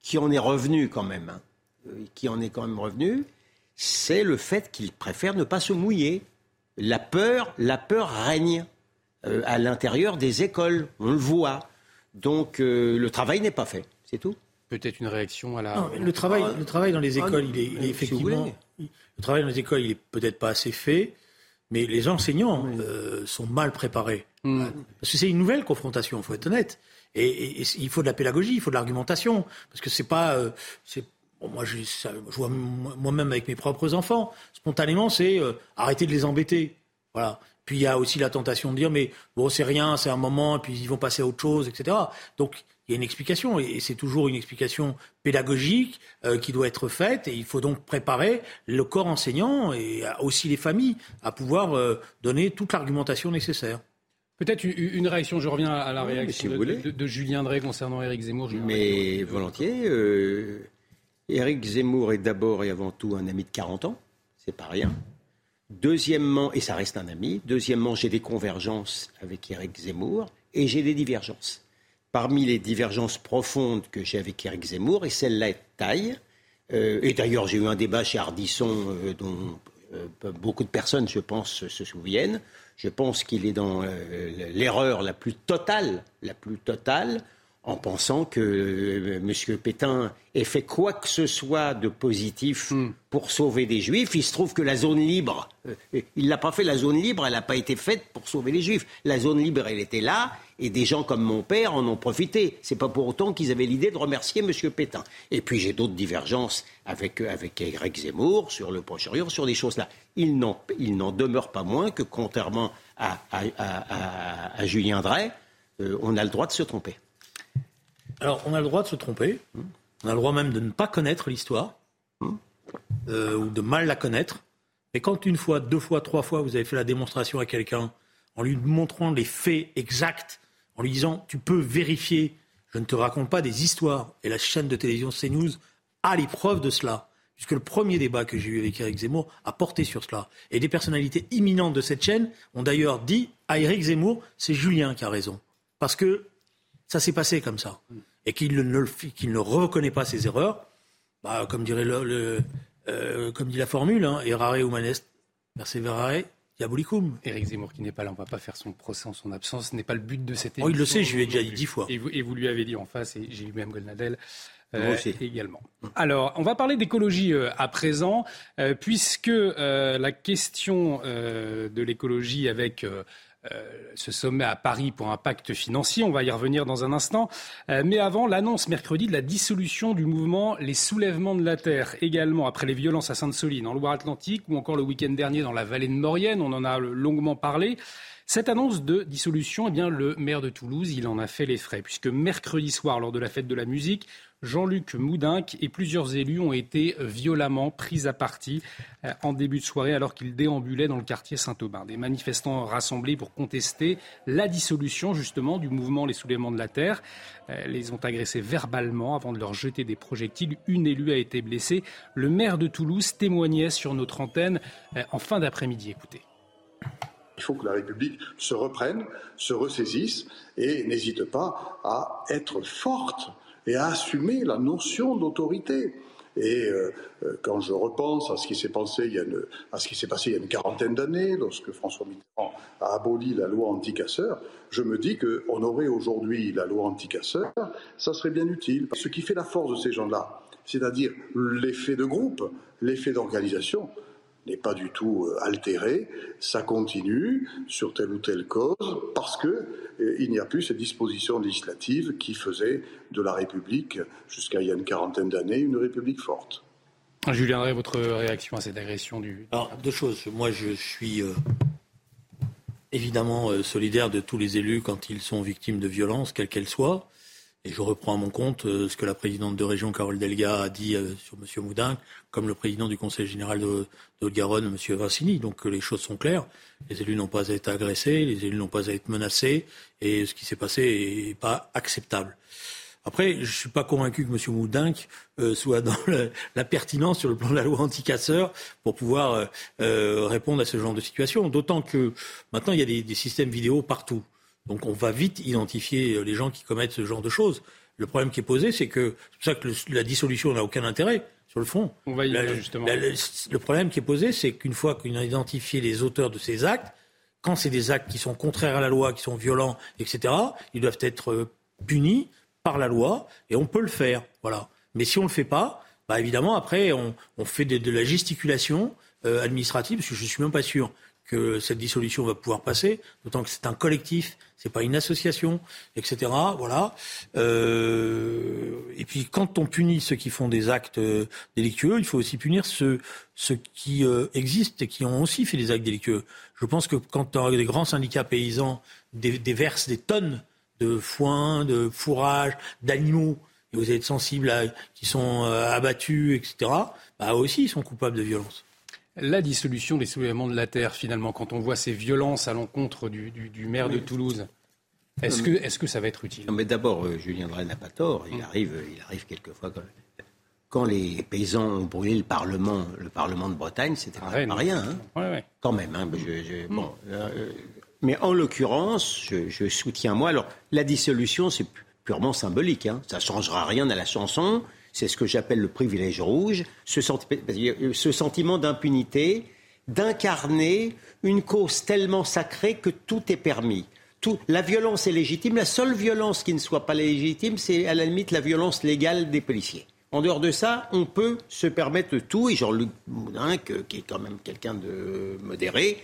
qui en est revenu quand même, hein, qui en est quand même revenu, c'est le fait qu'il préfère ne pas se mouiller. La peur, la peur règne. Euh, à l'intérieur des écoles. On le voit. Donc euh, le travail n'est pas fait. C'est tout. Peut-être une réaction à la. le travail, ah, le travail dans les ah, écoles, il est, effectivement. le travail dans les écoles, il est peut-être pas assez fait, mais les enseignants euh, sont mal préparés. Hmm. Parce que c'est une nouvelle confrontation, il faut être honnête. Et, il faut de la pédagogie, il faut de l'argumentation, parce que c'est pas, moi, je, je vois moi-même avec mes propres enfants. Spontanément, c'est arrêter de les embêter. Voilà. Puis il y a aussi la tentation de dire mais bon c'est rien, c'est un moment, et puis ils vont passer à autre chose, etc. Donc il y a une explication et c'est toujours une explication pédagogique euh, qui doit être faite et il faut donc préparer le corps enseignant et aussi les familles à pouvoir euh, donner toute l'argumentation nécessaire. Peut-être une réaction, je reviens à la réaction de, Julien Drey concernant Éric Zemmour. mais volontiers. Euh, Éric Zemmour est d'abord et avant tout un ami de 40 ans, c'est pas rien. Deuxièmement, et ça reste un ami, deuxièmement, j'ai des convergences avec Éric Zemmour et j'ai des divergences. Parmi les divergences profondes que j'ai avec Éric Zemmour, et celle-là est taille, euh, et d'ailleurs j'ai eu un débat chez Ardisson euh, dont euh, beaucoup de personnes, je pense, se souviennent, je pense qu'il est dans l'erreur la plus totale, la plus totale, en pensant que euh, M. Pétain ait fait quoi que ce soit de positif hmm. pour sauver des juifs. Il se trouve que la zone libre, euh, il l'a pas fait, la zone libre, elle n'a pas été faite pour sauver les juifs. La zone libre, elle était là, et des gens comme mon père en ont profité. C'est pas pour autant qu'ils avaient l'idée de remercier M. Pétain. Et puis j'ai d'autres divergences avec, euh, avec Eric Zemmour sur le Proche-Orient, sur des choses là. Il n'en demeure pas moins que, contrairement à, à, Julien Drey, on a le droit de se tromper. Alors, on a le droit de se tromper. On a le droit même de ne pas connaître l'histoire, euh, ou de mal la connaître. Mais quand une fois, deux fois, trois fois, vous avez fait la démonstration à quelqu'un, en lui montrant les faits exacts, en lui disant, tu peux vérifier, je ne te raconte pas des histoires, et la chaîne de télévision CNews a les preuves de cela, puisque le premier débat que j'ai eu avec Eric Zemmour a porté sur cela. Et des personnalités imminentes de cette chaîne ont d'ailleurs dit à Eric Zemmour, c'est Julien qui a raison. Parce que ça s'est passé comme ça. Et qu'il ne, ne, reconnaît pas ses erreurs, bah, comme, dirait le, euh, comme dit la formule, hein, errare humanes perseverare diabolicum. Éric Zemmour qui n'est pas là, on ne va pas faire son procès en son absence, ce n'est pas le but de cette émission. Oh, il le sait, je lui ai déjà dit dix fois. Et vous, lui avez dit en face, et j'ai eu même Golnadel. Euh, également. Alors, on va parler d'écologie euh, à présent, puisque la question de l'écologie avec ce sommet à Paris pour un pacte financier. On va y revenir dans un instant. Euh, mais avant, l'annonce mercredi de la dissolution du mouvement Les Soulèvements de la Terre, également après les violences à Sainte-Soline, en Loire-Atlantique, ou encore le week-end dernier dans la vallée de Maurienne. On en a longuement parlé. Cette annonce de dissolution, eh bien, le maire de Toulouse, il en a fait les frais, puisque mercredi soir, lors de la fête de la musique, Jean-Luc Moudinque et plusieurs élus ont été violemment pris à partie euh, en début de soirée alors qu'ils déambulaient dans le quartier Saint-Aubin. Des manifestants rassemblés pour contester la dissolution justement du mouvement Les Soulèvements de la Terre euh, les ont agressés verbalement avant de leur jeter des projectiles. Une élue a été blessée. Le maire de Toulouse témoignait sur notre antenne euh, en fin d'après-midi. Écoutez. Il faut que la République se reprenne, se ressaisisse et n'hésite pas à être forte et à assumer la notion d'autorité. Et euh, euh, quand je repense à ce qui s'est passé il y a une, à ce qui s'est passé il y a une quarantaine d'années, lorsque François Mitterrand a aboli la loi anti-casseurs, je me dis qu'on aurait aujourd'hui la loi anti-casseurs, ça serait bien utile. Ce qui fait la force de ces gens-là, c'est-à-dire l'effet de groupe, l'effet d'organisation, n'est pas du tout euh, altéré, ça continue sur telle ou telle cause parce que euh, il n'y a plus ces dispositions législatives qui faisaient de la République jusqu'à il y a une quarantaine d'années une République forte. Julien votre réaction à cette agression du. Alors, deux choses. Moi, je suis euh, évidemment solidaire de tous les élus quand ils sont victimes de violences, quelles qu'elles soient. Et je reprends à mon compte euh, ce que la présidente de région, Carole Delga, a dit euh, sur M. Moudin, comme le président du Conseil général de, Haute-Garonne, M. Vincini. Donc les choses sont claires. Les élus n'ont pas à être agressés, les élus n'ont pas à être menacés, et ce qui s'est passé n'est pas acceptable. Après, je ne suis pas convaincu que M. Moudinck euh, soit dans la pertinence sur le plan de la loi anti-casseurs pour pouvoir répondre à ce genre de situation. D'autant que maintenant, il y a des, des systèmes vidéo partout. Donc on va vite identifier euh, les gens qui commettent ce genre de choses. Le problème qui est posé, c'est que c'est pour ça que la dissolution n'a aucun intérêt sur le fond. On va y aller justement. le, problème qui est posé, c'est qu'une fois qu'on a identifié les auteurs de ces actes, quand c'est des actes qui sont contraires à la loi, qui sont violents, etc., ils doivent être euh, punis par la loi et on peut le faire. Voilà. Mais si on ne le fait pas, bah évidemment, après, on, fait de, la gesticulation euh, administrative, parce que je ne suis même pas sûr que cette dissolution va pouvoir passer, d'autant que c'est un collectif, c'est pas une association, etc. Voilà. Euh, et puis quand on punit ceux qui font des actes euh, délictueux, il faut aussi punir ceux, ceux qui euh, existent et qui ont aussi fait des actes délictueux. Je pense que quand des grands syndicats paysans déversent des tonnes de foin, de fourrage, d'animaux, et vous êtes sensibles à qui sont abattus, etc. Bah aussi ils sont coupables de violence la dissolution des soulèvements de la terre, finalement, quand on voit ces violences à l'encontre du, maire de Toulouse, est-ce que, est que ça va être utile? Non, Mais d'abord, euh, Julien Drey n'a pas tort. Il, mm. arrive, il arrive quelquefois quand, quand les paysans ont brûlé le Parlement, le Parlement de Bretagne, c'était pas, rien. Hein. Quand même. Hein, mm. bon, euh, mais en l'occurrence, je, soutiens moi. Alors, la dissolution, c'est purement symbolique. Hein. Ça ne changera rien à la chanson. C'est ce que j'appelle le privilège rouge, ce, sentiment d'impunité, d'incarner une cause tellement sacrée que tout est permis. la violence est légitime. La seule violence qui ne soit pas légitime, c'est à la limite la violence légale des policiers. En dehors de ça, on peut se permettre tout. Et Jean-Luc Moudin, qui est quand même quelqu'un de modéré,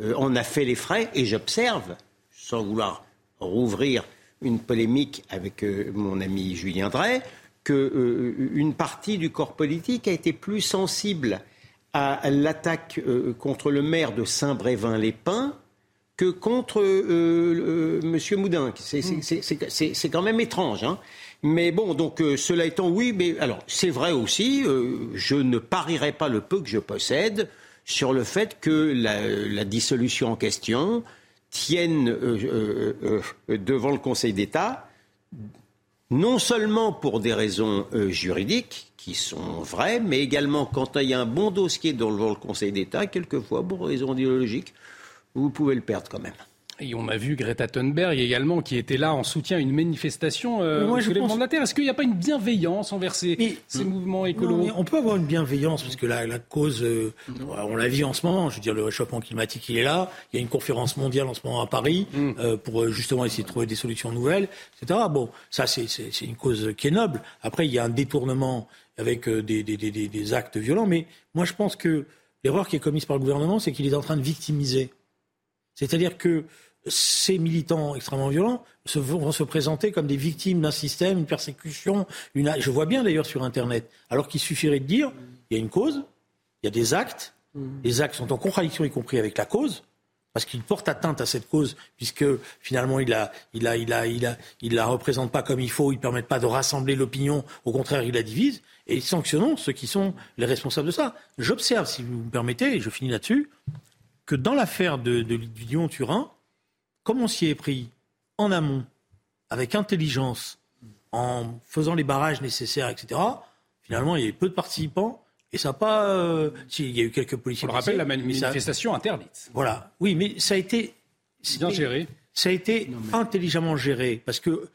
euh, en a fait les frais. Et j'observe, sans vouloir rouvrir une polémique avec euh, mon ami Julien Drey, qu'une euh, partie du corps politique a été plus sensible à l'attaque euh, contre le maire de Saint-Brévin-les-Pins que contre euh, M. Moudin. C'est quand même étrange. Hein. Mais bon, donc cela étant, oui, mais alors c'est vrai aussi, je ne parierai pas le peu que je possède sur le fait que la dissolution en question tienne devant le Conseil d'État non seulement pour des raisons euh, juridiques qui sont vraies, mais également quand il y a un bon dossier devant le Conseil d'État, quelquefois pour des raisons idéologiques, vous pouvez le perdre quand même. Et on a vu Greta Thunberg également qui était là en soutien à une manifestation euh, Moi, je pense... de la Terre. Est-ce qu'il n'y a pas une bienveillance envers ces, ces mouvements écologiques On peut avoir une bienveillance parce que la, la cause, euh, on la vit en ce moment. Je veux dire, le réchauffement climatique, il est là. Il y a une conférence mondiale en ce moment à Paris mm. euh, pour euh, justement essayer de trouver des solutions nouvelles, etc. Bon, ça c'est une cause qui est noble. Après, il y a un détournement avec des, des, des, des actes violents. Mais moi, je pense que l'erreur qui est commise par le gouvernement, c'est qu'il est en train de victimiser. C'est-à-dire que ces militants extrêmement violents se, vont se présenter comme des victimes d'un système, une persécution. Une... Je vois bien d'ailleurs sur Internet. Alors qu'il suffirait de dire, il y a une cause, il y a des actes, les actes sont en contradiction y compris avec la cause, parce qu'ils portent atteinte à cette cause, puisque finalement il la, il la, il la, il la, il la représente pas comme il faut, ils ne permettent pas de rassembler l'opinion, au contraire ils la divisent, et sanctionnons ceux qui sont les responsables de ça. J'observe, si vous me permettez, et je finis là-dessus, que dans l'affaire de, de Lyon-Turin, comme on s'y est pris en amont, avec intelligence, en faisant les barrages nécessaires, etc., finalement, il y a eu peu de participants. Et ça n'a pas. Euh, il y a eu quelques policiers. On le rappelle, la manifestation interdite. Voilà. Oui, mais ça a été. Bien géré. Ça a été intelligemment géré. Parce que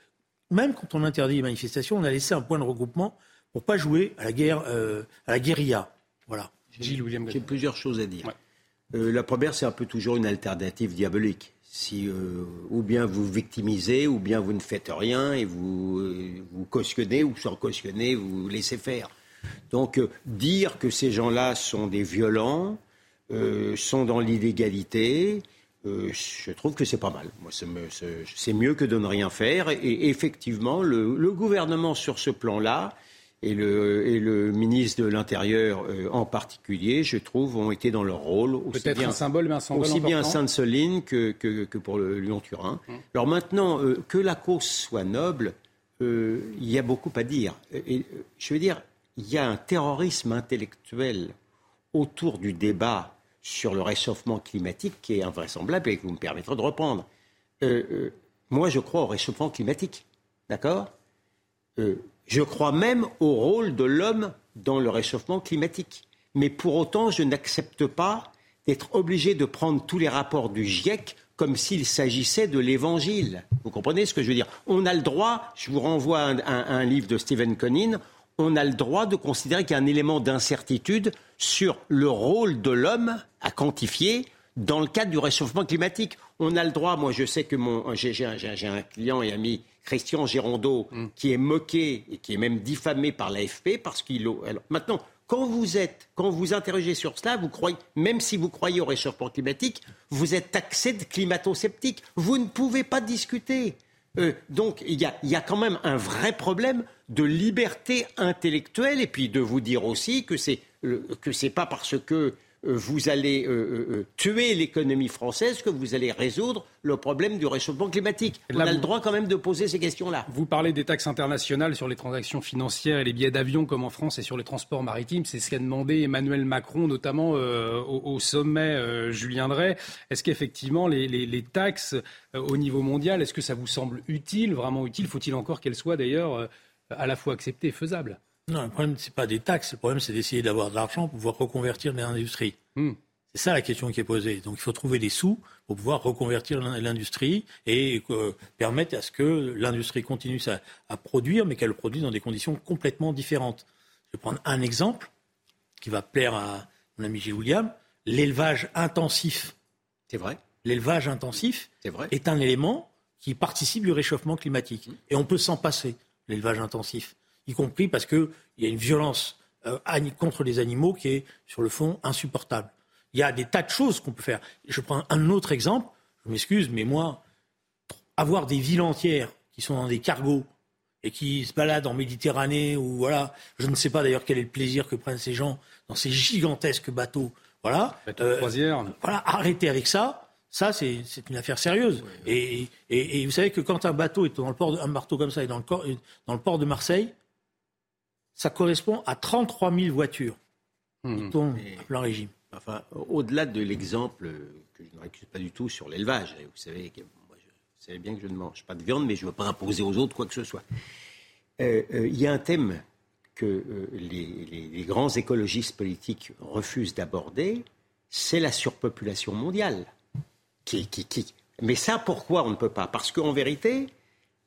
même quand on interdit les manifestations, on a laissé un point de regroupement pour pas jouer à la guerre, euh, à la guérilla. Voilà. J'ai plusieurs choses à dire. Euh, la première, c'est un peu toujours une alternative diabolique si euh, ou bien vous victimisez, ou bien vous ne faites rien et vous, euh, vous cautionnez, ou sans cautionner, vous laissez faire. Donc euh, dire que ces gens-là sont des violents, sont dans l'illégalité. je trouve que c'est pas mal. Moi, c'est mieux que de ne rien faire. Et, effectivement, le, gouvernement sur ce plan-là et le, et le ministre de l'Intérieur en particulier, je trouve, ont été dans leur rôle. Peut-être un symbole, mais un symbole Aussi bien à Sainte-Soline que, que, que, pour le Lyon-Turin. Hum. Alors maintenant, que la cause soit noble, il y a beaucoup à dire. Et, je veux dire, il y a un terrorisme intellectuel autour du débat sur le réchauffement climatique qui est invraisemblable et que vous me permettrez de reprendre. Euh, euh, moi, je crois au réchauffement climatique. D'accord? Euh, Je crois même au rôle de l'homme dans le réchauffement climatique. Mais pour autant, je n'accepte pas d'être obligé de prendre tous les rapports du GIEC comme s'il s'agissait de l'évangile. Vous comprenez ce que je veux dire? On a le droit, je vous renvoie à un, livre de Stephen Conin, on a le droit de considérer qu'il y a un élément d'incertitude sur le rôle de l'homme à quantifier dans le cadre du réchauffement climatique. On a le droit, moi je sais que mon, j'ai, un client et ami, Christian Gérondeau, mm. qui est moqué et qui est même diffamé par l'AFP parce qu'il... Alors, maintenant, quand vous êtes, quand vous interrogez sur cela, vous croyez, même si vous croyez au réchauffement climatique, vous êtes taxé de climato-sceptique. Vous ne pouvez pas discuter. Euh, donc il y, a, il y, a, quand même un vrai problème de liberté intellectuelle et puis de vous dire aussi que c'est que c'est pas parce que vous allez euh, euh, tuer l'économie française que vous allez résoudre le problème du réchauffement climatique. On a le droit quand même de poser ces questions-là. Vous parlez des taxes internationales sur les transactions financières et les billets d'avion comme en France et sur les transports maritimes. C'est ce qu'a demandé Emmanuel Macron, notamment au, sommet Julien Drey. Est-ce qu'effectivement les, les, taxes au niveau mondial, est-ce que ça vous semble utile, vraiment utile? Faut-il encore qu'elles soient d'ailleurs à la fois acceptées et faisables? Non, le problème, ce n'est pas des taxes. Le problème, c'est d'essayer d'avoir de l'argent pour pouvoir reconvertir l'industrie. Hmm. C'est ça la question qui est posée. Donc il faut trouver des sous pour pouvoir reconvertir l'industrie et euh, permettre à ce que l'industrie continue à, produire, mais qu'elle produise dans des conditions complètement différentes. Je vais prendre un exemple qui va plaire à mon ami Gilles William. L'élevage intensif. C'est vrai. L'élevage intensif est, un élément qui participe du réchauffement climatique. Et on peut s'en passer, l'élevage intensif y compris parce qu'il y a une violence euh, contre les animaux qui est, sur le fond, insupportable. Il y a des tas de choses qu'on peut faire. Je prends un autre exemple, je m'excuse, mais moi, avoir des villes entières qui sont dans des cargos et qui se baladent en Méditerranée ou voilà, je ne sais pas d'ailleurs quel est le plaisir que prennent ces gens dans ces gigantesques bateaux. Voilà. Euh, voilà, arrêtez avec ça. Ça, c'est une affaire sérieuse. Et, vous savez que quand un bateau est dans le port, de, un marteau comme ça est dans le, dans le port de Marseille, ça correspond à 33 000 voitures qui tombent à plein régime. Enfin, au-delà de l'exemple que je ne récuse pas du tout sur l'élevage, vous savez, moi, je, vous savez bien que je ne mange pas de viande, mais je ne veux pas imposer aux autres quoi que ce soit. Euh, euh, il y a un thème que euh, les, grands écologistes politiques refusent d'aborder, c'est la surpopulation mondiale. Qui, qui, qui... Mais ça, pourquoi on ne peut pas? Parce qu'en vérité,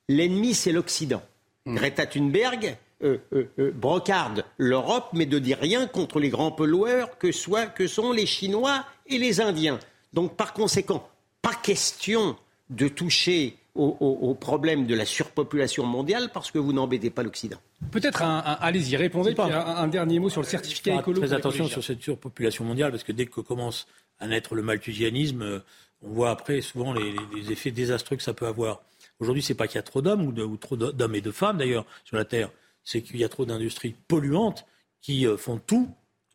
l'ennemi, c'est l'Occident. Mmh. Greta Thunberg, euh, euh, euh, brocarde l'Europe, mais de dire rien contre les grands pollueurs que, soit, que sont les Chinois et les Indiens. Donc par conséquent, pas question de toucher au, problème de la surpopulation mondiale parce que vous n'embêtez pas l'Occident. Peut-être un, allez-y, répondez. Puis un, dernier mot sur le certificat écologique. Très attention sur cette surpopulation mondiale parce que dès que commence à naître le malthusianisme, on voit après souvent les, effets désastreux que ça peut avoir. Aujourd'hui, c'est pas qu'il y a trop d'hommes ou trop d'hommes et de femmes d'ailleurs sur la Terre c'est qu'il y a trop d'industries polluantes qui euh, font tout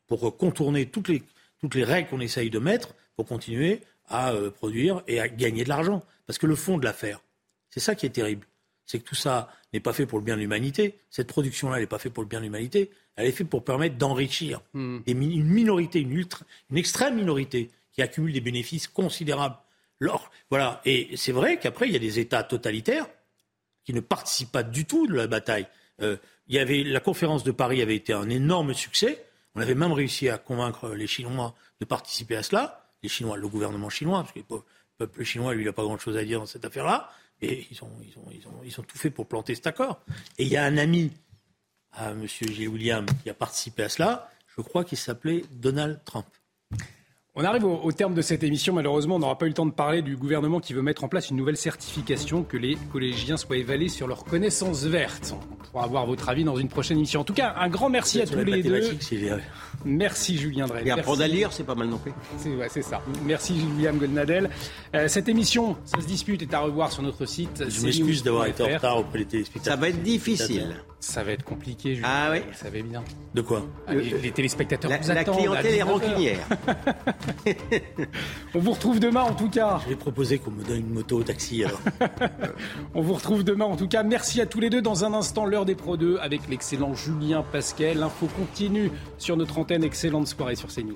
pour contourner toutes les, toutes les règles qu'on essaye de mettre pour continuer à euh, produire et à gagner de l'argent. Parce que le fond de l'affaire, c'est ça qui est terrible. C'est que tout ça n'est pas fait pour le bien de l'humanité. Cette production-là n'est pas faite pour le bien de l'humanité. Elle est faite pour permettre d'enrichir hmm. une minorité, une, ultra, une extrême minorité qui accumule des bénéfices considérables. voilà. Et c'est vrai qu'après, il y a des États totalitaires qui ne participent pas du tout de la bataille. Euh, il y avait, la conférence de Paris avait été un énorme succès. On avait même réussi à convaincre les Chinois de participer à cela. Les Chinois, le gouvernement chinois, parce que le peuple chinois, lui, n'a pas grand-chose à dire dans cette affaire-là. Et ils ont, ils, ont, ils, ont, ils ont tout fait pour planter cet accord. Et il y a un ami à M. Gilles William qui a participé à cela, je crois qu'il s'appelait Donald Trump. On arrive au, terme de cette émission. Malheureusement, on n'aura pas eu le temps de parler du gouvernement qui veut mettre en place une nouvelle certification que les collégiens soient évalués sur leurs connaissances vertes. On pourra avoir votre avis dans une prochaine émission. En tout cas, un grand merci à tous les deux. Merci Julien Drey. Et apprendre à lire, c'est pas mal non plus. C'est ça. Merci William Goldnadel. Euh, cette émission, ça se dispute, est à revoir sur notre site. Je m'excuse d'avoir été en retard auprès des téléspectateurs. Ça va être difficile. Ça va être compliqué, Julien. Ah oui Ça va bien. De quoi ah, les, téléspectateurs la, vous la clientèle est rancunière. *laughs* On vous retrouve demain en tout cas. Je vais proposer qu'on me donne une moto au taxi alors. *laughs* On vous retrouve demain en tout cas. Merci à tous les deux. Dans un instant, l'heure des Pro 2 avec l'excellent Julien Pasquet. L'info continue sur notre antenne. Excellente soirée sur CNews.